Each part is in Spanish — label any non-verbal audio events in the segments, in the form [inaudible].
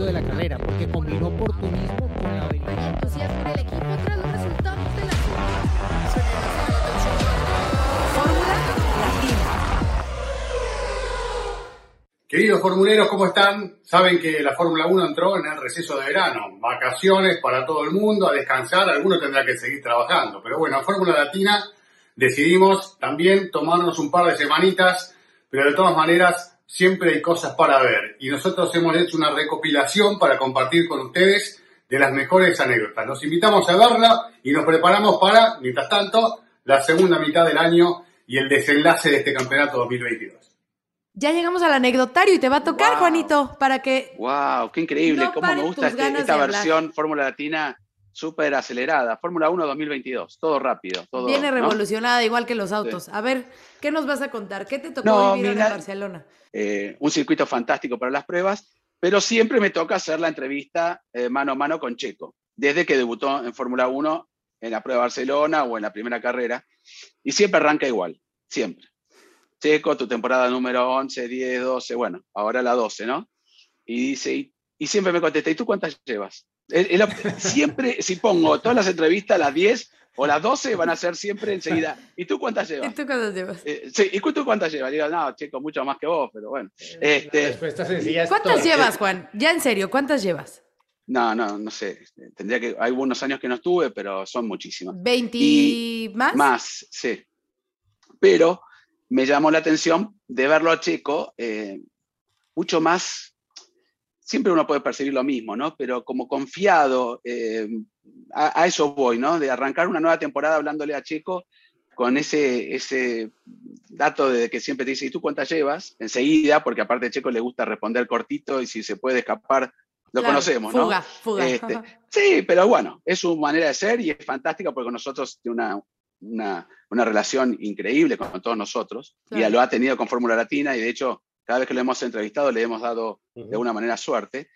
éxito de la carrera, porque combinó oportunismo con la habilidad. entusiasmo en el equipo tras los resultados de la Fórmula Latina. Queridos formuleros, ¿cómo están? Saben que la Fórmula 1 entró en el receso de verano, vacaciones para todo el mundo, a descansar, algunos tendrán que seguir trabajando, pero bueno, Fórmula Latina decidimos también tomarnos un par de semanitas, pero de todas maneras siempre hay cosas para ver y nosotros hemos hecho una recopilación para compartir con ustedes de las mejores anécdotas. Los invitamos a verla y nos preparamos para, mientras tanto, la segunda mitad del año y el desenlace de este campeonato 2022. Ya llegamos al anecdotario y te va a tocar, Wow. Juanito, para que ¡Wow! ¡Qué increíble! No ¿Cómo me gusta este- esta versión Fórmula Latina súper acelerada? Fórmula 1 2022, todo rápido. Todo, viene ¿no? revolucionada igual que los autos. A ver, ¿qué nos vas a contar? ¿Qué te tocó No, vivir mira- en Barcelona? Eh, un circuito fantástico para las pruebas, pero siempre me toca hacer la entrevista eh, mano a mano con Checo, desde que debutó en Fórmula 1 en la prueba de Barcelona o en la primera carrera, y siempre arranca igual, siempre. Checo, tu temporada número 11, 10, 12, bueno, ahora la 12, ¿no? Y dice, y, y siempre me contesta, ¿y tú cuántas llevas? Siempre, si pongo todas las entrevistas, las 10 o las 12, van a ser siempre enseguida, ¿y tú cuántas llevas? ¿Y tú cuántas llevas? Eh, sí, ¿y tú cuántas llevas? Digo, no, Checo, mucho más que vos, pero bueno. Este, respuesta sencilla es ¿Cuántas todo. llevas, Juan? Ya en serio, ¿cuántas llevas? No, no, no sé. Tendría que. Hay unos años que no estuve, pero son muchísimas. ¿20 más? Más, sí. Pero me llamó la atención de verlo a Checo eh, mucho más. Siempre uno puede percibir lo mismo, ¿no? Pero como confiado, eh, a, a eso voy, ¿no? De arrancar una nueva temporada hablándole a Checo con ese, ese dato de que siempre te dice, ¿y tú cuántas llevas? Enseguida, porque aparte a Checo le gusta responder cortito y si se puede escapar, lo Claro, conocemos, ¿no? Fuga, fuga. Este. Sí, pero bueno, es su manera de ser y es fantástica porque nosotros tiene una, una, una relación increíble con, con todos nosotros y Claro. lo ha tenido con Fórmula Latina y de hecho cada vez que lo hemos entrevistado le hemos dado de una manera suerte.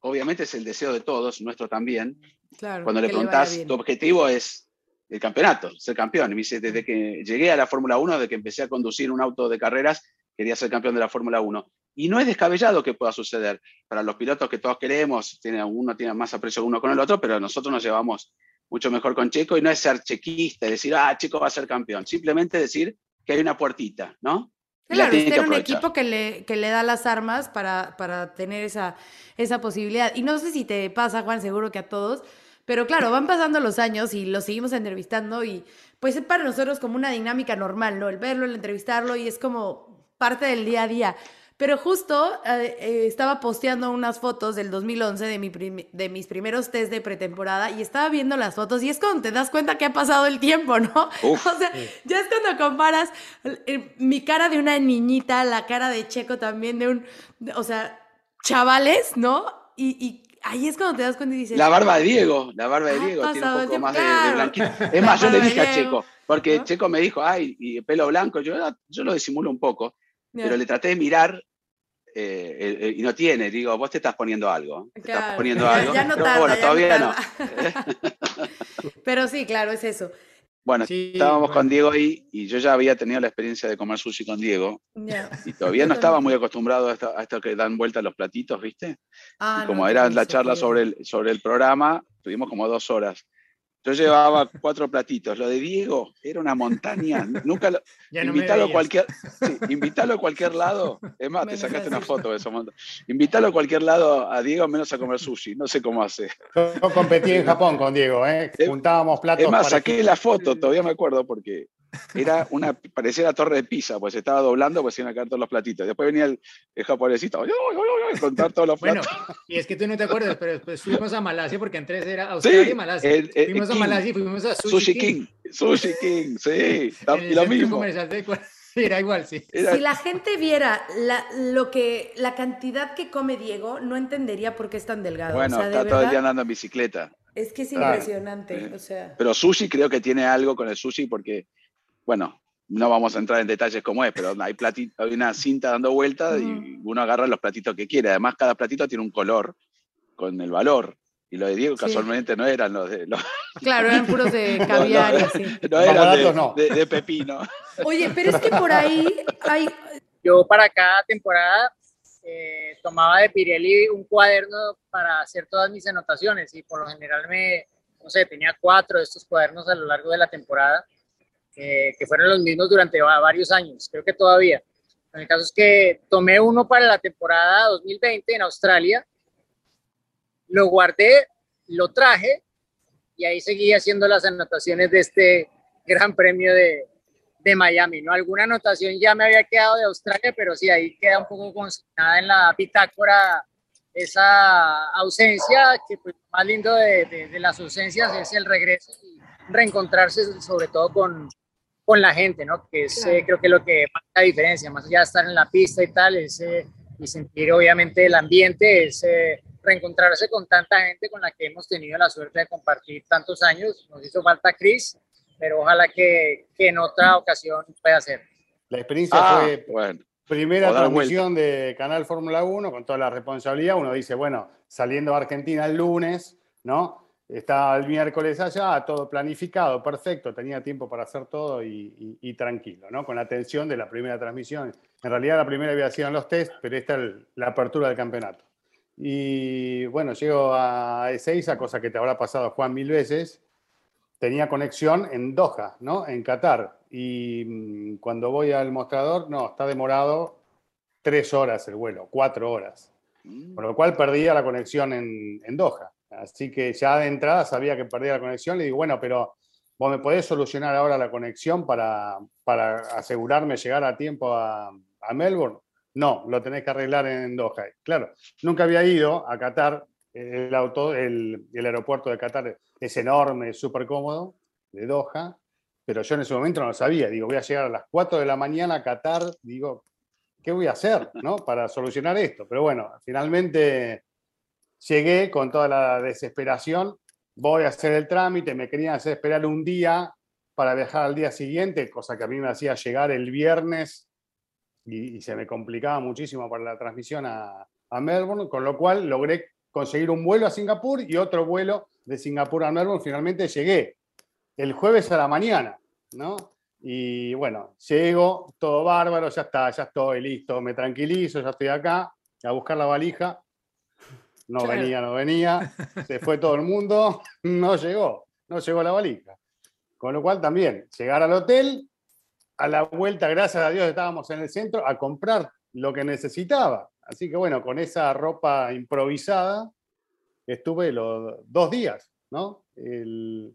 Obviamente es el deseo de todos, nuestro también. Claro, Cuando le preguntás, tu objetivo es el campeonato, ser campeón. Y me dice, desde que llegué a la Fórmula 1, desde que empecé a conducir un auto de carreras, quería ser campeón de la Fórmula 1. Y no es descabellado que pueda suceder. Para los pilotos que todos queremos, tiene, uno tiene más aprecio uno con el otro, pero nosotros nos llevamos mucho mejor con Checo y no es ser chequista y decir, ah, Checo va a ser campeón. Simplemente decir que hay una puertita, ¿no? Claro, que tener un equipo que le, que le da las armas para, para tener esa, esa posibilidad. Y no sé si te pasa, Juan, seguro que a todos, pero claro, van pasando los años y lo seguimos entrevistando y pues es para nosotros como una dinámica normal, ¿no? El verlo, el entrevistarlo y es como parte del día a día. Pero justo eh, eh, estaba posteando unas fotos del 2011 de, mi prim- de mis primeros test de pretemporada y estaba viendo las fotos y es cuando te das cuenta que ha pasado el tiempo, ¿no? [laughs] Uf. o sea, ya es cuando comparas eh, mi cara de una niñita, la cara de Checo también de un, de- o sea, chavales, ¿no? Y, y ahí es cuando te das cuenta y dices, La barba de Diego, la barba de Diego tiene un poco tiempo, más de- de, claro. blanquito. [laughs] Es más, yo le dije de a Checo, porque ¿no? Checo me dijo, ay, y pelo blanco, yo, "Ah, yo lo disimulo un poco, pero le traté de mirar eh, eh, eh, y no tiene, digo, vos te estás poniendo algo, te Claro, estás poniendo ya- algo, ya no pero tarda, bueno, ya todavía no. Pero sí, claro, es eso. Bueno, Sí, estábamos bueno. con Diego ahí y yo ya había tenido la experiencia de comer sushi con Diego Ya. y todavía no estaba muy acostumbrado a esto, a esto que dan vuelta los platitos, ¿viste? Ah, Y como no, era la charla sobre el, sobre el programa, tuvimos como dos horas. Yo llevaba cuatro platitos. Lo de Diego era una montaña. Nunca lo, [laughs] Ya no me invítalo a cualquier, sí, invítalo a cualquier lado. Es más, te sacaste una foto de eso. monta- Invítalo a cualquier lado a Diego menos a comer sushi. No sé cómo hace. Yo competí en Japón con Diego, ¿eh? Juntábamos platos. Es más, parejitos. saqué la foto, todavía me acuerdo, porque era una, parecía la torre de Pisa, pues se estaba doblando, pues iban a caer todos los platitos. Después venía el, el japonesito, "Ay, ay, ay, ay", contar todos los Bueno, platos. y es que tú no te acuerdas, pero después fuimos a Malasia porque en tres era Australia y Malasia. el- el- fuimos a King. Malasia y fuimos a Sushi, Sushi King. King, Sushi King, sí, [laughs] en el y lo mismo. comercial de [laughs] Era igual, sí. Era- Si la gente viera la, lo que, la cantidad que come Diego, no entendería por qué es tan delgado. bueno, o sea, de está todo el día andando en bicicleta. es que es impresionante. O sea, Pero sushi creo que tiene algo con el sushi porque, bueno, no vamos a entrar en detalles como es, pero hay, plati- hay una cinta dando vueltas y uno agarra los platitos que quiere. Además, cada platito tiene un color con el valor. Y lo de Diego Sí. casualmente no eran los de, los- claro, eran puros de [laughs] caviar no eran de, no. de- de pepino. Oye, pero es que por ahí hay. Yo para cada temporada eh, tomaba de Pirelli un cuaderno para hacer todas mis anotaciones y por lo general me, no sé, tenía cuatro de estos cuadernos a lo largo de la temporada, eh, que fueron los mismos durante varios años, creo que todavía. En el caso es que tomé uno para la temporada 2020 en Australia, lo guardé, lo traje y ahí seguí haciendo las anotaciones de este Gran Premio de, de Miami, ¿no? Alguna anotación ya me había quedado de Australia, pero sí, ahí queda un poco consignada en la bitácora esa ausencia, que pues más lindo de, de, las ausencias es el regreso y reencontrarse sobre todo con, con la gente, ¿no? Que es eh, creo que lo que marca la diferencia, más allá de estar en la pista y tal, es, eh, y sentir obviamente el ambiente, es eh, reencontrarse con tanta gente con la que hemos tenido la suerte de compartir tantos años. Nos hizo falta Chris, pero ojalá que, que en otra ocasión pueda ser. La experiencia Ah, fue bueno. primera transmisión de Canal Fórmula 1 con toda la responsabilidad. Uno dice, bueno, saliendo de Argentina el lunes, ¿no? Estaba el miércoles allá, todo planificado, perfecto, tenía tiempo para hacer todo y, y- y tranquilo, ¿no? Con la atención de la primera transmisión. En realidad la primera había sido en los test, pero esta es la apertura del campeonato. Y bueno, llego a Ezeiza, cosa que te habrá pasado Juan mil veces, tenía conexión en Doha, ¿no? En Qatar. Y mm, cuando voy al mostrador, no, está demorado tres horas el vuelo, cuatro horas. Mm. Con lo cual perdía la conexión en, en Doha. Así que ya de entrada sabía que perdía la conexión. Le digo, bueno, pero vos me podés solucionar ahora la conexión para, asegurarme llegar a tiempo a, Melbourne. No, lo tenés que arreglar en Doha. Claro, nunca había ido a Qatar. El, auto, el, aeropuerto de Qatar es enorme, súper cómodo, de Doha, pero yo en ese momento no lo sabía. Digo, voy a llegar a las 4 de la mañana a Qatar. Digo, ¿qué voy a hacer ¿no? para solucionar esto? Pero bueno, finalmente llegué con toda la desesperación. Voy a hacer el trámite, me querían hacer esperar un día para viajar al día siguiente, cosa que a mí me hacía llegar el viernes y, y se me complicaba muchísimo para la transmisión a, a Melbourne, con lo cual logré conseguir un vuelo a Singapur y otro vuelo de Singapur a Melbourne. Finalmente llegué el jueves a la mañana, ¿no? Y bueno, llego, todo bárbaro, ya está, ya estoy listo, me tranquilizo, ya estoy acá, a buscar la valija. No Claro. venía, no venía, se fue todo el mundo, [laughs] no llegó, no llegó la valija. Con lo cual también, llegar al hotel, a la vuelta, gracias a Dios estábamos en el centro, a comprar lo que necesitaba. Así que bueno, con esa ropa improvisada estuve los dos días, ¿no? El-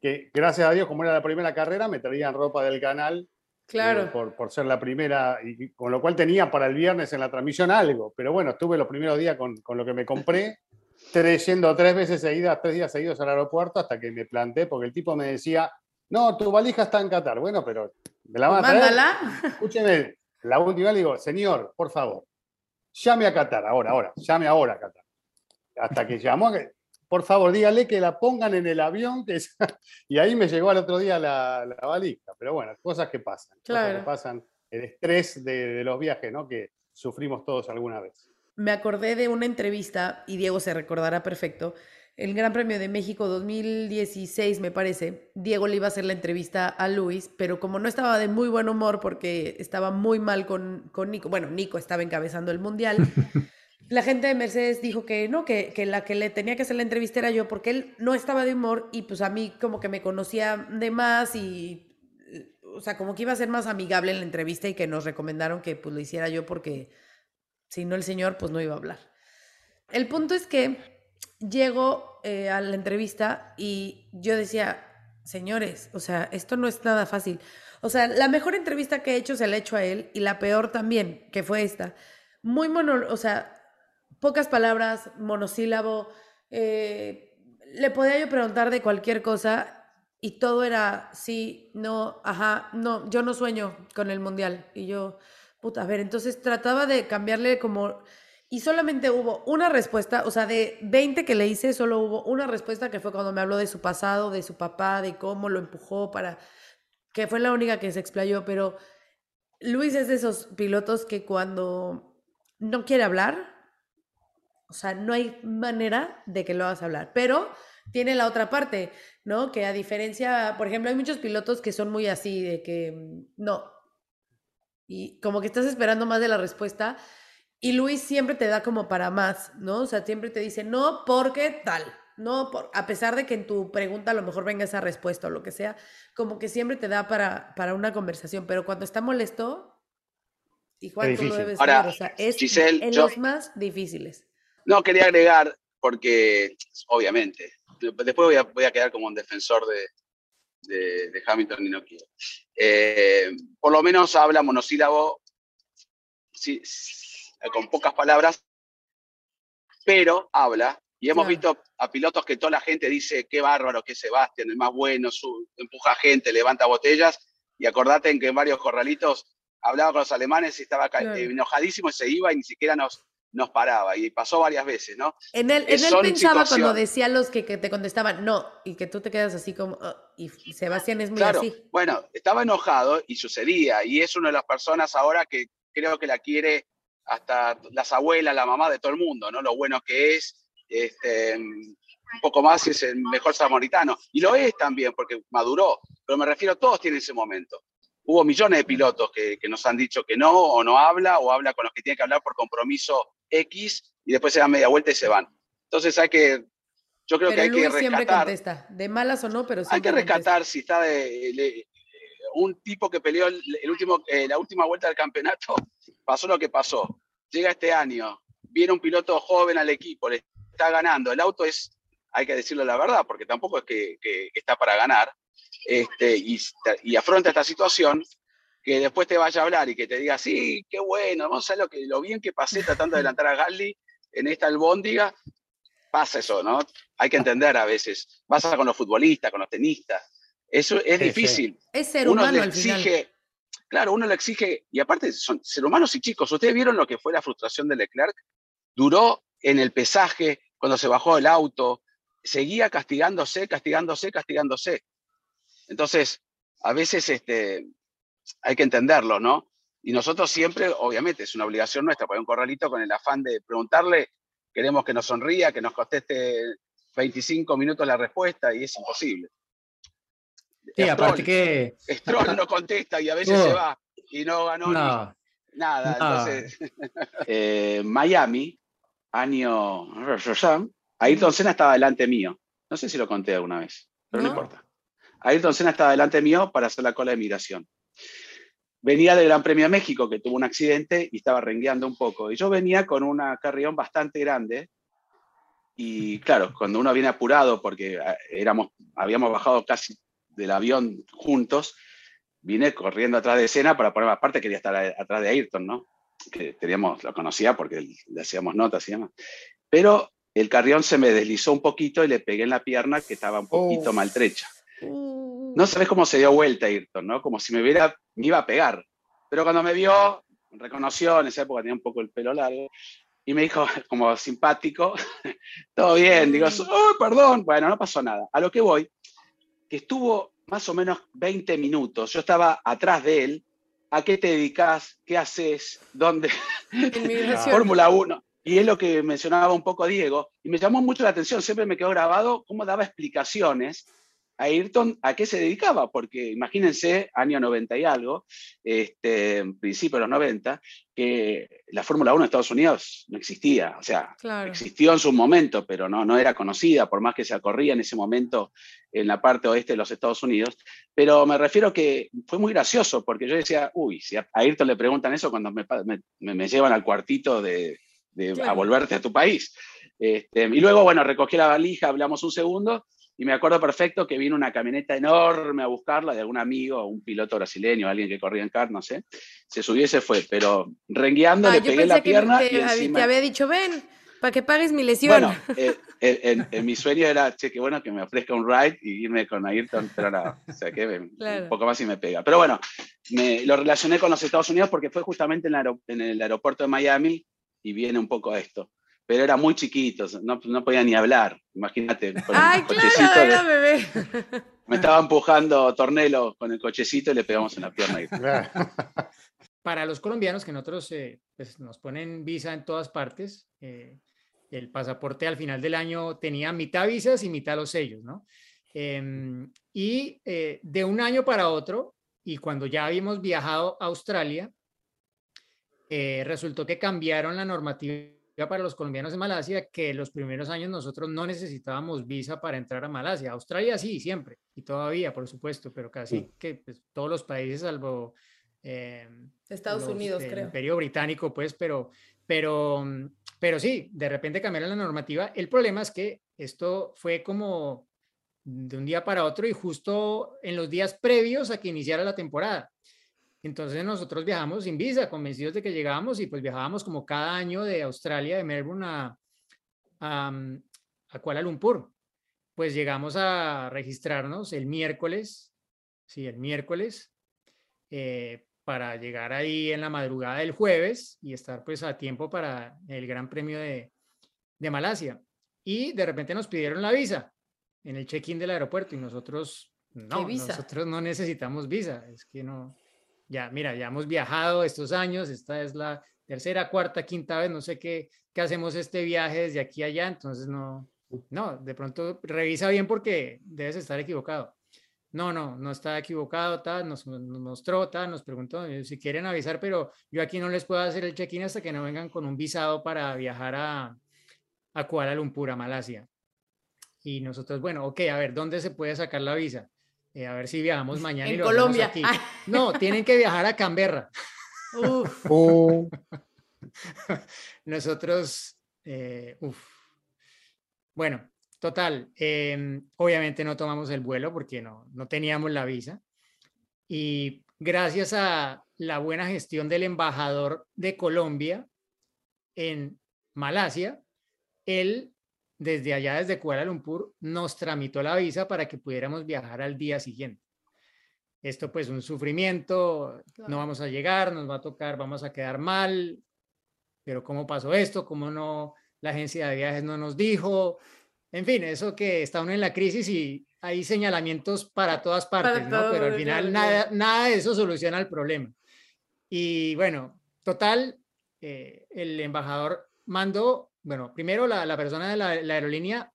que gracias a Dios, como era la primera carrera, me traían ropa del canal Claro. eh, por, por ser la primera, y con lo cual tenía para el viernes en la transmisión algo. Pero bueno, estuve los primeros días con, con lo que me compré, [laughs] tres, yendo tres veces seguidas, tres días seguidos al aeropuerto hasta que me planté, porque el tipo me decía, no, tu valija está en Qatar. Bueno, pero me la van a traer. Mándala. Escúcheme, la última le digo, señor, por favor, llame a Qatar, ahora, ahora, llame ahora a Qatar. Hasta que llamó, por favor, dígale que la pongan en el avión, que es- [laughs] y ahí me llegó al otro día la, la valija. Pero bueno, cosas que pasan, cosas Claro. que pasan, el estrés de, de los viajes, ¿no? Que sufrimos todos alguna vez. Me acordé de una entrevista, y Diego se recordará perfecto, el Gran Premio de México 2016, me parece, Diego le iba a hacer la entrevista a Luis, pero como no estaba de muy buen humor porque estaba muy mal con, con Nico, bueno, Nico estaba encabezando el Mundial, [laughs] la gente de Mercedes dijo que no, que, que la que le tenía que hacer la entrevista era yo, porque él no estaba de humor y pues a mí como que me conocía de más y, o sea, como que iba a ser más amigable en la entrevista y que nos recomendaron que pues lo hiciera yo porque si no el señor pues no iba a hablar. El punto es que llego eh, a la entrevista y yo decía, señores, o sea, esto no es nada fácil. O sea, la mejor entrevista que he hecho se la he hecho a él y la peor también, que fue esta. Muy mono, o sea, pocas palabras, monosílabo. eh, le podía yo preguntar de cualquier cosa y todo era sí, no, ajá, no, yo no sueño con el mundial. Y yo, puta, a ver, entonces trataba de cambiarle como... Y solamente hubo una respuesta, o sea, de 20 que le hice, solo hubo una respuesta que fue cuando me habló de su pasado, de su papá, de cómo lo empujó para... que fue la única que se explayó, pero Luis es de esos pilotos que cuando no quiere hablar, o sea, no hay manera de que lo hagas hablar, pero tiene la otra parte, ¿no? Que a diferencia, por ejemplo, hay muchos pilotos que son muy así, de que mm, no. Y como que estás esperando más de la respuesta. Y Luis siempre te da como para más, ¿no? O sea, siempre te dice, no, porque tal. No, por, a pesar de que en tu pregunta a lo mejor venga esa respuesta o lo que sea, como que siempre te da para, para una conversación, pero cuando está molesto, y Juan, tú lo debes Ahora, saber, o sea, es Giselle, en yo- los más difíciles. No, quería agregar, porque obviamente, después voy a, voy a quedar como un defensor de, de, de Hamilton y no quiero. Eh, por lo menos habla monosílabo sí, con pocas palabras, pero habla. Y hemos Claro. visto a pilotos que toda la gente dice, qué bárbaro, que es Sebastián, el más bueno, su, empuja gente, levanta botellas. Y acordate en que en varios corralitos hablaba con los alemanes y estaba Claro. eh, enojadísimo y se iba y ni siquiera nos, nos paraba. Y pasó varias veces, ¿no? En él, en Eh, él son pensaba cuando decía los que, que te contestaban no, y que tú te quedas así como, "Ah", y Sebastián es muy Claro, así. bueno, estaba enojado y sucedía, y es una de las personas ahora que creo que la quiere hasta las abuelas, la mamá de todo el mundo, ¿no? Lo bueno que es, este, un poco más es el mejor samaritano, y lo es también porque maduró, pero me refiero, todos tienen ese momento. Hubo millones de pilotos que, que nos han dicho que no, o no habla, o habla con los que tiene que hablar por compromiso X, y después se dan media vuelta y se van. Entonces hay que, yo creo pero que hay Luis que siempre rescatar. contesta, de malas o no, pero Hay siempre que contesta. rescatar si está de, un tipo que peleó el, el último, eh, la última vuelta del campeonato, [laughs] pasó lo que pasó. Llega este año, viene un piloto joven al equipo, le está ganando. El auto es, hay que decirlo la verdad, porque tampoco es que, que- que está para ganar, este, y, y afronta esta situación, que después te vaya a hablar y que te diga, sí, qué bueno, vamos a ver lo, que, lo bien que pasé tratando de adelantar a Gasly en esta albóndiga. Pasa eso, ¿no? Hay que entender a veces. Pasa con los futbolistas, con los tenistas. Eso es Sí, sí. difícil. Es ser uno humano le al final. exige, claro, uno le exige, y aparte son ser humanos y chicos. ¿Ustedes vieron lo que fue la frustración de Leclerc? Duró en el pesaje, cuando se bajó del auto, seguía castigándose, castigándose, castigándose. Entonces, a veces este, hay que entenderlo, ¿no? Y nosotros siempre, obviamente, es una obligación nuestra, poner un corralito con el afán de preguntarle, queremos que nos sonría, que nos conteste 25 minutos la respuesta, y es imposible. Sí, aparte Stroll, que. Stroll no contesta y a veces Oh. se va y no ganó ni No, nada. no. Entonces, [laughs] eh, Miami, año. Ayrton Senna estaba delante mío. No sé si lo conté alguna vez, pero no, ¿No? importa. Ayrton Senna estaba delante mío para hacer la cola de migración. Venía del Gran Premio de México, que tuvo un accidente y estaba rengueando un poco. Y yo venía con una carrión bastante grande. Y claro, cuando uno viene apurado, porque ah, éramos, habíamos bajado casi del avión juntos, vine corriendo atrás de escena para poner, aparte quería estar a- atrás de Ayrton, ¿no? Que teníamos, lo conocía porque le hacíamos notas y demás. Pero el carrión se me deslizó un poquito y le pegué en la pierna que estaba un poquito Uf. maltrecha. No sabes cómo se dio vuelta Ayrton, ¿no? Como si me hubiera, me iba a pegar. Pero cuando me vio, reconoció, en esa época tenía un poco el pelo largo, y me dijo, [laughs] como simpático, [laughs] todo bien, digo, oh, perdón, bueno, no pasó nada. A lo que voy, que estuvo más o menos 20 minutos, yo estaba atrás de él, ¿a qué te dedicas? ¿Qué haces? ¿Dónde? [laughs] Fórmula 1. Y es lo que mencionaba un poco Diego, y me llamó mucho la atención, siempre me quedó grabado cómo daba explicaciones Ayrton a qué se dedicaba, porque imagínense, año 90 y algo, este, principio de los 90, que la Fórmula 1 en Estados Unidos no existía, o sea, Claro. existió en su momento, pero no, no era conocida, por más que se corría en ese momento en la parte oeste de los Estados Unidos. Pero me refiero que fue muy gracioso, porque yo decía, uy, si a Ayrton le preguntan eso cuando me, me- llevan al cuartito de, de- a volverte a tu país. Este, y luego, bueno, recogí la valija, hablamos un segundo, y me acuerdo perfecto que vino una camioneta enorme a buscarla de algún amigo, un piloto brasileño, alguien que corría en car, no sé. Se subió y se fue, pero rengueando Ah, le pegué la pierna te, y encima... te había dicho, ven, para que pagues mi lesión. Bueno, [laughs] eh, eh, en, en mi sueño era, che, qué bueno que me ofrezca un ride y irme con Ayrton, pero no, o sea, que me- Claro. un poco más y me pega. Pero bueno, me, lo relacioné con los Estados Unidos porque fue justamente en, el aero- en el aeropuerto de Miami y viene un poco esto. Pero era muy chiquito, no, no podía ni hablar, imagínate. con el Ay, cochecito claro, de- era bebé. [laughs] me estaba empujando Tornelo con el cochecito y le pegamos en la pierna. [laughs] para los colombianos que nosotros eh, pues, nos ponen visa en todas partes, eh, el pasaporte al final del año tenía mitad visas y mitad los sellos, ¿no? Em, y eh, de un año para otro, y cuando ya habíamos viajado a Australia, eh, resultó que cambiaron la normativa para los colombianos en Malasia, que los primeros años nosotros no necesitábamos visa para entrar a Malasia. Australia sí, siempre, y todavía, por supuesto, pero casi que pues, todos los países, salvo eh, Estados Unidos, el creo. Imperio Británico, pues, pero, pero, pero sí, de repente cambiaron la normativa. El problema es que esto fue como de un día para otro y justo en los días previos a que iniciara la temporada. Entonces nosotros viajamos sin visa, convencidos de que llegábamos y pues viajábamos como cada año de Australia, de Melbourne a, a, Kuala Lumpur. Pues llegamos a registrarnos el miércoles, sí, el miércoles, eh, para llegar ahí en la madrugada del jueves y estar pues a tiempo para el Gran Premio de, de Malasia. Y de repente nos pidieron la visa en el check-in del aeropuerto y nosotros no, nosotros no necesitamos visa, es que no, ya, mira, ya hemos viajado estos años, esta es la tercera, cuarta, quinta vez, no sé qué, qué hacemos este viaje desde aquí a allá, entonces no, no, de pronto revisa bien porque debes estar equivocado. No, no, no está equivocado, tal, nos, mostró, tal, nos preguntó si quieren avisar, pero yo aquí no les puedo hacer el check-in hasta que no vengan con un visado para viajar a, a Kuala Lumpur, a Malasia. Y nosotros, bueno, ok, a ver, ¿dónde se puede sacar la visa? Eh, a ver si viajamos mañana. En y Colombia. Aquí. [laughs] No, tienen que viajar a Canberra. Uf. [laughs] Nosotros, eh, uf. Bueno, total, em, obviamente no tomamos el vuelo porque no, no teníamos la visa. Y gracias a la buena gestión del embajador de Colombia en Malasia, él desde allá, desde Kuala Lumpur, nos tramitó la visa para que pudiéramos viajar al día siguiente. Esto pues un sufrimiento, no vamos a llegar, nos va a tocar, vamos a quedar mal, pero ¿cómo pasó esto? ¿Cómo no? La agencia de viajes no nos dijo. En fin, eso que está uno en la crisis y hay señalamientos para todas partes, ¿no? Pero al final nada, nada de eso soluciona el problema. Y bueno, total, eh, el embajador mandó bueno, primero la, persona de la, aerolínea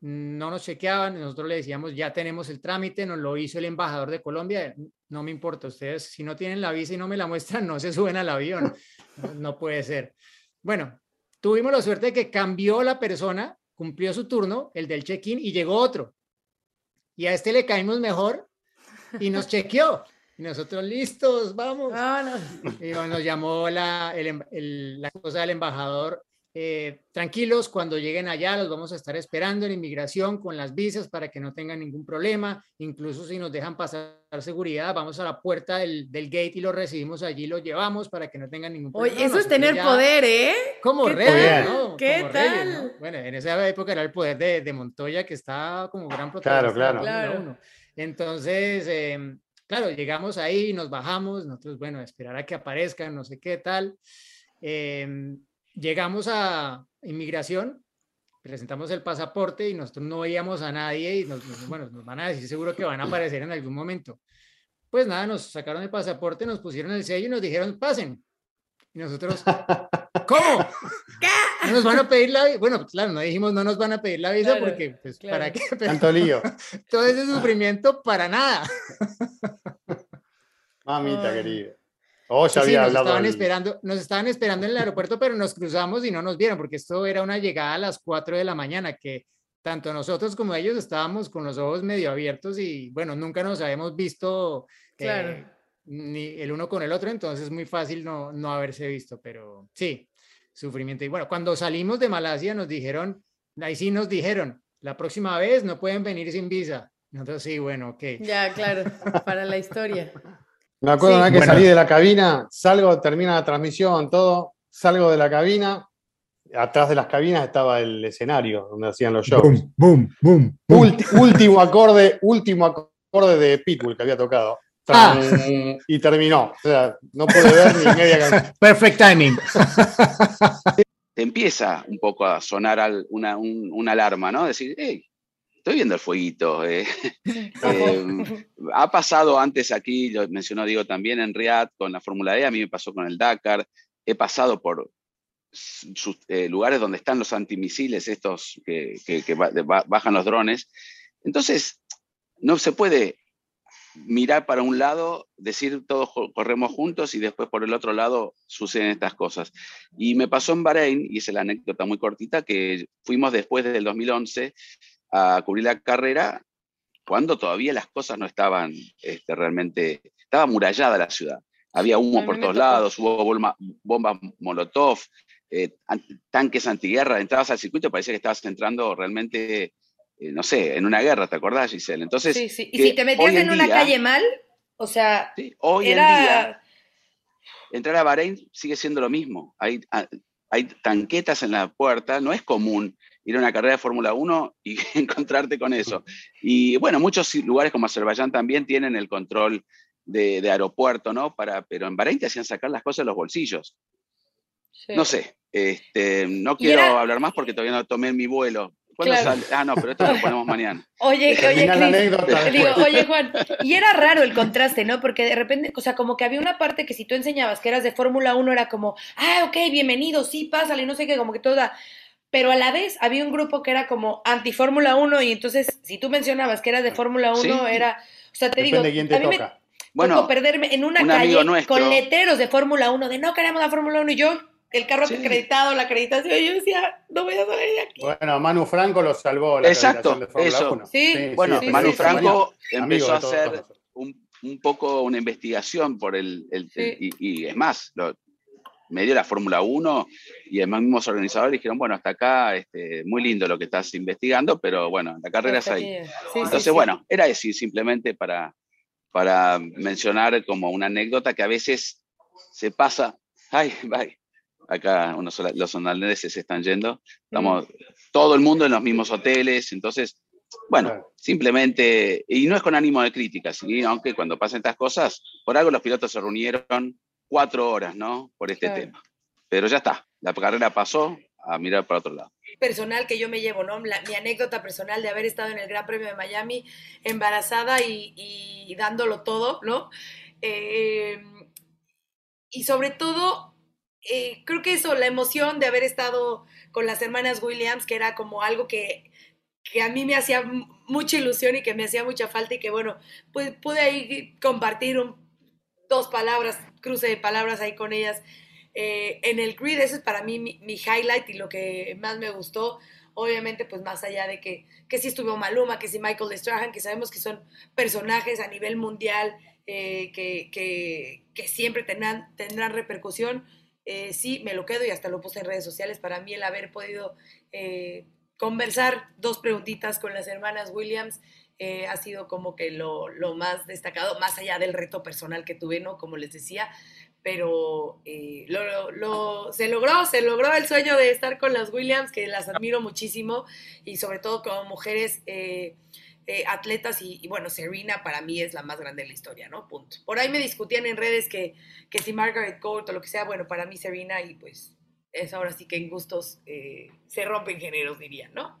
no nos chequeaban, nosotros le decíamos, ya tenemos el trámite, nos lo hizo el embajador de Colombia, no me importa, ustedes si no tienen la visa y no me la muestran, no se suben al avión, no, puede ser. Bueno, tuvimos la suerte de que cambió la persona, cumplió su turno, el del check-in, y llegó otro. Y a este le caímos mejor y nos chequeó. Y nosotros listos, vamos. Y nos llamó la, la cosa del embajador eh, tranquilos, cuando lleguen allá los vamos a estar esperando en inmigración con las visas para que no tengan ningún problema. Incluso si nos dejan pasar seguridad, vamos a la puerta del, gate y lo recibimos allí, lo llevamos para que no tengan ningún problema. Oye, eso es tener poder, ¿eh? Como rey, ¿no? ¿Qué tal? Bueno, en esa época era el poder de, Montoya que estaba como gran protagonista. Claro, claro. Entonces, em, claro, llegamos ahí, nos bajamos, nosotros, bueno, esperar a que aparezcan, no sé qué tal. Eh, llegamos a inmigración, presentamos el pasaporte y nosotros no veíamos a nadie y nos, bueno, nos van a decir seguro que van a aparecer en algún momento. Pues nada, nos sacaron el pasaporte, nos pusieron el sello y nos dijeron, pasen. Y nosotros, [laughs] ¿cómo? ¿Qué? nos van a pedir la visa? Bueno, pues claro, no dijimos no nos van a pedir la visa porque, pues, ¿para qué? Tanto lío. [laughs] Todo ese sufrimiento para nada. Mamita querida. Oh, nos estaban, esperando, nos estaban esperando en el aeropuerto, pero nos cruzamos y no nos vieron, porque esto era una llegada a las 4 de la mañana, que tanto nosotros como ellos estábamos con los ojos medio abiertos y bueno, nunca nos habíamos visto eh, ni el uno con el otro, entonces es muy fácil no, no haberse visto, pero sí, sufrimiento. Y bueno, cuando salimos de Malasia nos dijeron, ahí sí nos dijeron, la próxima vez no pueden venir sin visa. Nosotros sí, bueno, ok. Ya, claro, para la historia. [laughs] Me acuerdo una vez que salí de la cabina, salgo, termina la transmisión, todo, salgo de la cabina, atrás de las cabinas estaba el escenario donde hacían los shows. Boom, boom, boom, último acorde, último acorde de Pitbull que había tocado. Ah. Y terminó. O sea, no pude ver ni media canción. [laughs] Perfect timing. [laughs] Te empieza un poco a sonar una, una alarma, ¿no? Decir, hey, estoy viendo el fueguito. Eh. [laughs] Em, [laughs] ha pasado antes aquí, lo mencionó Diego también en Riyadh con la Fórmula E, a mí me pasó con el Dakar, he pasado por eh, lugares donde están los antimisiles, estos que, bajan los drones. Entonces, no se puede mirar para un lado, decir todos corremos juntos y después por el otro lado suceden estas cosas. Y me pasó en Bahrein, y es la anécdota muy cortita, que fuimos después del 2011 a cubrir la carrera cuando todavía las cosas no estaban este, realmente, estaba amurallada la ciudad. Había humo por todos lados, hubo bombas molotov, eh, tanques antiguerra, entrabas al circuito, parecía que estabas entrando realmente eh, no sé, en una guerra, ¿te acordás, Giselle? Entonces, sí, sí. Y si te metías en, una calle mal, o sea, hoy en día, entrar a Bahrein sigue siendo lo mismo. Hay, hay tanquetas en la puerta, no es común ir a una carrera de Fórmula 1 y [laughs] encontrarte con eso. Y bueno, muchos lugares como Azerbaiyán también tienen el control de, aeropuerto, ¿no? Para, pero en Bahrein te hacían sacar las cosas de los bolsillos. No sé, este, no quiero hablar más porque todavía no tomé mi vuelo, Ah, no, pero esto lo [laughs] ponemos mañana. Oye, oye, digo, oye, Juan, y era raro el contraste, ¿no? Porque de repente, o sea, como que había una parte que si tú enseñabas que eras de Fórmula 1 era como, ah, ok, bienvenido, sí, pásale, no sé qué, como que toda. Pero a la vez había un grupo que era como anti-Fórmula 1 y entonces si tú mencionabas que eras de Fórmula 1 era, o sea, te digo, a mí me bueno, perderme en una calle con letreros de Fórmula 1 de no queremos la Fórmula 1 y yo el carro acreditado, la acreditación, yo decía, no voy a salir de aquí. Bueno, Manu Franco lo salvó la Exacto, de Fórmula eso. 1. Sí, bueno, Manu Franco empezó a hacer un, un, poco una investigación por el, el, y, es más, lo, me dio la Fórmula 1 y además mismos organizadores dijeron, bueno, hasta acá, este, muy lindo lo que estás investigando, pero bueno, la carrera es ahí. Entonces, bueno, era decir, simplemente para, para mencionar como una anécdota que a veces se pasa, ay, bye, acá los holandeses se están yendo, estamos todo el mundo en los mismos hoteles, entonces, bueno, simplemente, y no es con ánimo de crítica, aunque cuando pasan estas cosas, por algo los pilotos se reunieron cuatro horas, ¿no? Por este tema. Pero ya está, la carrera pasó a mirar para otro lado. Personal que yo me llevo, ¿no? mi anécdota personal de haber estado en el Gran Premio de Miami embarazada y, dándolo todo, ¿no? Eh, y sobre todo eh, creo que eso, la emoción de haber estado con las hermanas Williams, que era como algo que, que a mí me hacía mucha ilusión y que me hacía mucha falta y que bueno, pues pude ahí compartir dos palabras, cruce de palabras ahí con ellas eh, en el grid. Eso es para mí mi, highlight y lo que más me gustó. Obviamente, pues más allá de que, que sí estuvo Maluma, que sí Michael Strahan, que sabemos que son personajes a nivel mundial eh, que, que, que, siempre tendrán, tendrán repercusión eh, sí, me lo quedo y hasta lo puse en redes sociales. Para mí el haber podido conversar dos preguntitas con las hermanas Williams eh, ha sido como que lo, más destacado, más allá del reto personal que tuve, ¿no? Como les decía, pero lo, se logró, se logró el sueño de estar con las Williams, que las admiro muchísimo y sobre todo como mujeres eh, atletas y, bueno, Serena para mí es la más grande de la historia, ¿no? Punto. Por ahí me discutían en redes que, que si Margaret Court o lo que sea, bueno, para mí Serena y pues es ahora sí que en gustos eh, se rompen géneros, diría, ¿no?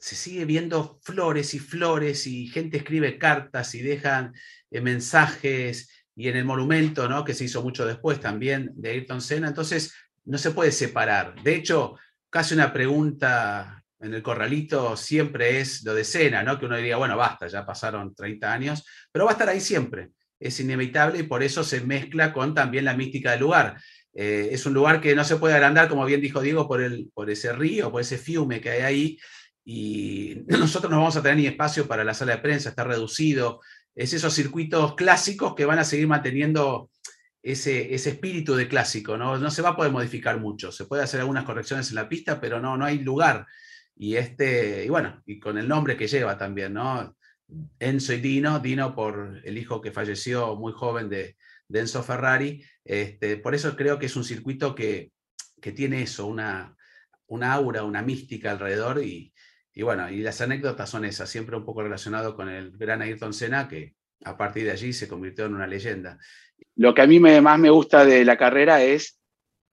Se sigue viendo flores y flores y gente escribe cartas y dejan eh, mensajes y en el monumento, ¿no? Que se hizo mucho después también de Ayrton Senna, entonces no se puede separar. De hecho, casi una pregunta en el corralito siempre es lo de cena, ¿no? Que uno diría, bueno, basta, ya pasaron 30 años, pero va a estar ahí siempre. Es inevitable y por eso se mezcla con también la mística del lugar. Eh, es un lugar que no se puede agrandar, como bien dijo Diego, por, el, por ese río, por ese fiume que hay ahí. Y [laughs] nosotros no vamos a tener ni espacio para la sala de prensa, está reducido. Es esos circuitos clásicos que van a seguir manteniendo ese, ese, espíritu de clásico, ¿no? No se va a poder modificar mucho. Se puede hacer algunas correcciones en la pista, pero no, no hay lugar y este, y bueno, y con el nombre que lleva también, ¿no? Enzo y Dino, Dino por el hijo que falleció muy joven de, Enzo Ferrari. Este, por eso creo que es un circuito que, que tiene eso, una, una aura, una mística alrededor y, y, bueno, y las anécdotas son esas, siempre un poco relacionado con el gran Ayrton Senna, que a partir de allí se convirtió en una leyenda. Lo que a mí me, más me gusta de la carrera es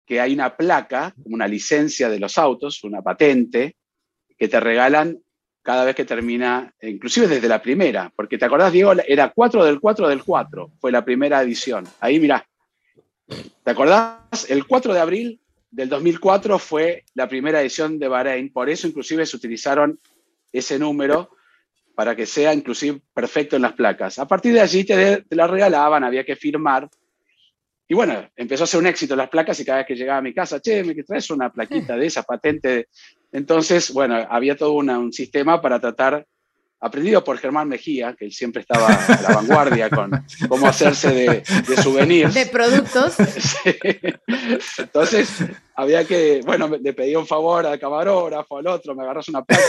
que hay una placa, una licencia de los autos, una patente, que te regalan cada vez que termina, inclusive desde la primera, porque te acordás, Diego, era 4 del 4 del 4, fue la primera edición. Ahí mirá, ¿te acordás? El 4 de abril del 2004 fue la primera edición de Bahrein, por eso inclusive se utilizaron ese número para que sea inclusive perfecto en las placas. A partir de allí te, te la regalaban, había que firmar. Y bueno, empezó a ser un éxito las placas y cada vez que llegaba a mi casa, che, me traes una plaquita de esa patente. Entonces, bueno, había todo una- un sistema para tratar, aprendido por Germán Mejía, que él siempre estaba a la vanguardia con cómo hacerse de, de souvenirs. De productos. [laughs] Sí. Entonces, había que, bueno, le pedía un favor al camarógrafo, al otro, me agarras una placa.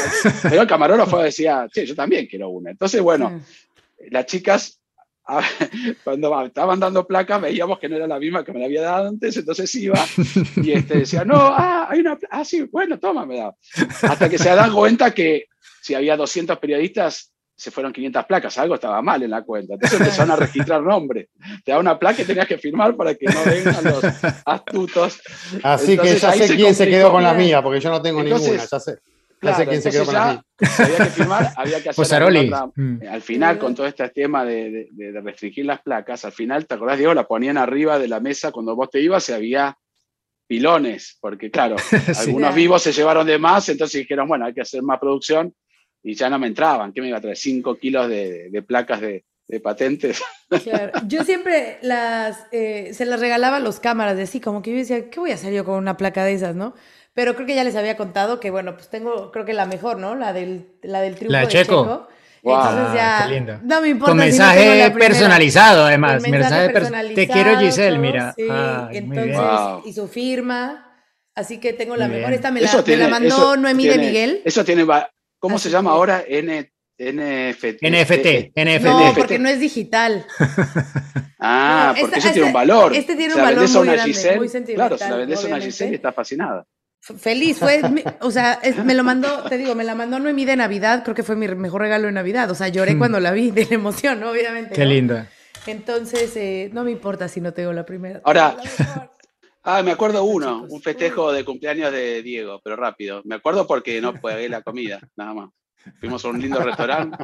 Pero el camarógrafo decía, che, yo también quiero una. Entonces, bueno, las chicas, a- cuando estaban dando placas, veíamos que no era la misma que me la había dado antes, entonces iba y este, decía, no, ah, hay una, ah, sí, bueno, toma, me da. Hasta que se dan cuenta que si había 200 periodistas, se fueron 500 placas, algo estaba mal en la cuenta. Entonces empezaron a registrar nombres. Te da una placa y tenías que firmar para que no vengan los [laughs] astutos. Así Entonces, que ya sé se quién se complicó. quedó con la mía, porque yo no tengo Entonces, ninguna, ya sé. Ya Claro, sé quién se quedó con la mía. ya había que firmar, había que hacer otra- Mm. al final, con todo este tema de, de- restringir las placas, al final, ¿te acordás, Diego? La ponían arriba de la mesa cuando vos te ibas y había pilones, porque claro, [laughs] algunos vivos se llevaron de más, entonces dijeron, bueno, hay que hacer más producción y ya no me entraban. ¿Qué me iba a traer? 5 kilos de, de placas de, de patentes. [laughs] Claro. Yo siempre las, eh, se las regalaba a los cámaras, de así como que yo decía, ¿qué voy a hacer yo con una placa de esas, no? Pero creo que ya les había contado que, bueno, pues tengo, creo que la mejor, ¿no? La del, la del triunfo La de de Checo. Checo. Wow. Entonces ya, Ah, qué linda. no me importa Con si no tengo mensaje la personalizado, además. Mensaje pers- Te quiero, Giselle, todo, mira. Sí, Ay, muy entonces. Wow. y su firma. Así que tengo la Muy mejor. bien. Esta me la, me la mandó Noemí de Miguel. Eso tiene, ¿cómo Así se llama que- ahora? N, NFT. NFT, NFT. No, porque no es digital. [laughs] Ah, No, porque esta- eso tiene un valor. este tiene un valor muy una grande, Giselle, muy Claro, se la sentimental, vendés a una. Giselle y está fascinada. Feliz, fue, o sea, es- me lo mandó, te digo, me la mandó Noemí de Navidad, creo que fue mi mejor regalo de Navidad, o sea, lloré cuando la vi de la emoción, obviamente. Qué ¿no? linda. Entonces, eh, no me importa si no tengo la primera. Ahora- la. Ah, me acuerdo uno, un festejo de cumpleaños de Diego, pero rápido. Me acuerdo porque no [laughs] pagué la comida, nada más. Fuimos a un lindo restaurante,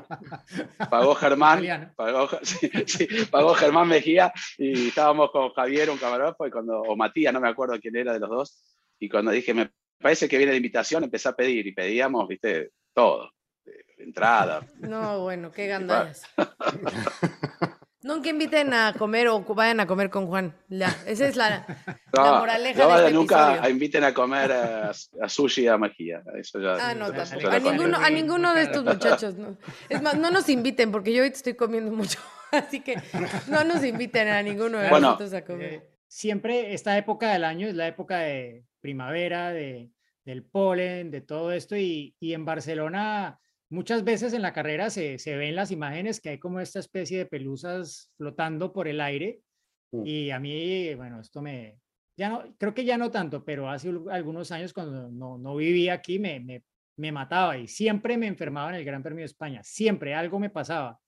pagó Germán, Italiano. pagó, [laughs] sí, sí, pagó Germán Mejía y estábamos con Javier, un camarógrafo, y cuando, o Matías, no me acuerdo quién era de los dos, y cuando dije, me parece que viene la invitación, empecé a pedir y pedíamos, viste, todo. eh, Entrada, No, bueno, qué gandallas. [laughs] Nunca inviten a comer o vayan a comer con Juan. Ya, esa es la, la No, moraleja no, de este nunca episodio. inviten a comer a, a sushi y a Mejía. Eso ya, Ah, no, eso ya A ninguno, a ninguno de estos muchachos, no. Es más, no nos inviten porque yo ahorita estoy comiendo mucho. [laughs] Así que no nos inviten a ninguno de Bueno. nosotros a comer. Eh, siempre esta época del año es la época de primavera, de, del polen, de todo esto. Y, y en Barcelona, muchas veces en la carrera se, se ven las imágenes que hay como esta especie de pelusas flotando por el aire. Mm. Y a mí, bueno, esto me, ya no, creo que ya no tanto, pero hace algunos años cuando no, no vivía aquí me, me, me mataba y siempre me enfermaba en el Gran Premio de España, siempre algo me pasaba.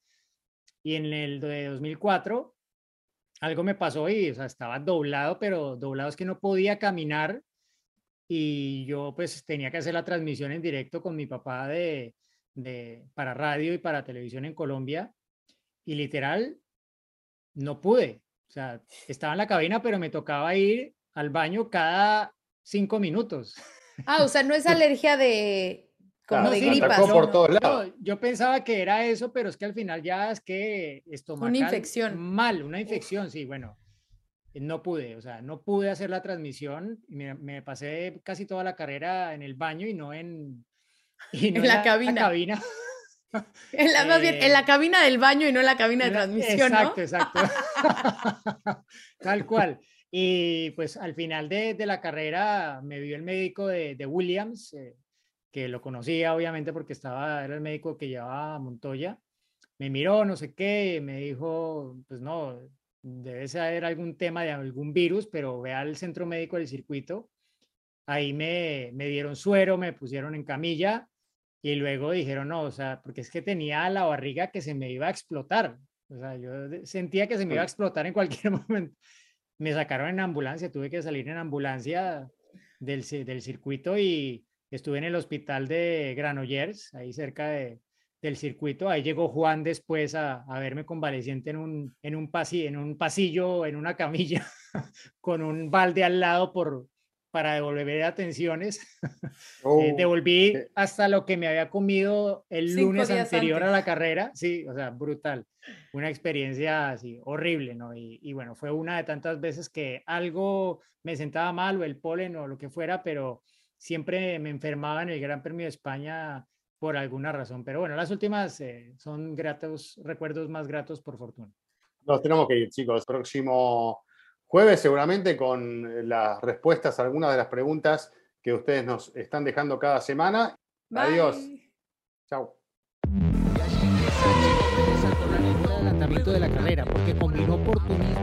Y en el de 2004 algo me pasó y o sea, estaba doblado, pero doblado es que no podía caminar y yo pues tenía que hacer la transmisión en directo con mi papá de, de para radio y para televisión en Colombia y literal no pude. O sea, estaba en la cabina, pero me tocaba ir al baño cada cinco minutos. Ah, o sea, no es [laughs] alergia de como Claro, de por ¿no? todos lados. No, yo pensaba que era eso, pero es que al final ya es que estomacal. infección. Mal, una infección, sí, bueno. eh, No pude, o sea, no pude hacer la transmisión. Me, me pasé casi toda la carrera en el baño y no en, y no En la cabina. cabina. [laughs] En la, más bien, en la Eh, cabina del baño y no en la cabina de La- transmisión, exacto, ¿no? exacto. [laughs] [laughs] Tal cual. Y pues al final de, de la carrera me vio el médico de, de Williams, eh, que lo conocía obviamente porque estaba, era el médico que llevaba a Montoya. Me miró, no sé qué, y me dijo, pues no, debe ser algún tema de algún virus, pero ve al centro médico del circuito. Ahí me, me dieron suero, me pusieron en camilla y luego dijeron, no, o sea, porque es que tenía la barriga que se me iba a explotar. O sea, yo sentía que se me iba a explotar en cualquier [laughs] momento. Me sacaron en ambulancia, tuve que salir en ambulancia del, del circuito y estuve en el hospital de Granollers, ahí cerca de- del circuito. Ahí llegó Juan después a, a verme convaleciente en un, en, un pasi- en un pasillo, en una camilla, [laughs] con un balde al lado por, para devolver atenciones. [laughs] Oh, Eh, devolví qué- hasta lo que me había comido el Cinco lunes anterior a antes. la carrera. Sí, o sea, brutal. Una experiencia así horrible, ¿no? Y, y bueno, fue una de tantas veces que algo me sentaba mal o el polen o lo que fuera, pero siempre me enfermaba en el Gran Premio de España por alguna razón. Pero bueno, las últimas eh, son gratos, recuerdos más gratos por fortuna. Nos tenemos que ir, chicos. Próximo jueves, seguramente, con eh, las respuestas a algunas de las preguntas que ustedes nos están dejando cada semana. Adiós. Chao. el adelantamiento de la carrera, porque combinó oportunismo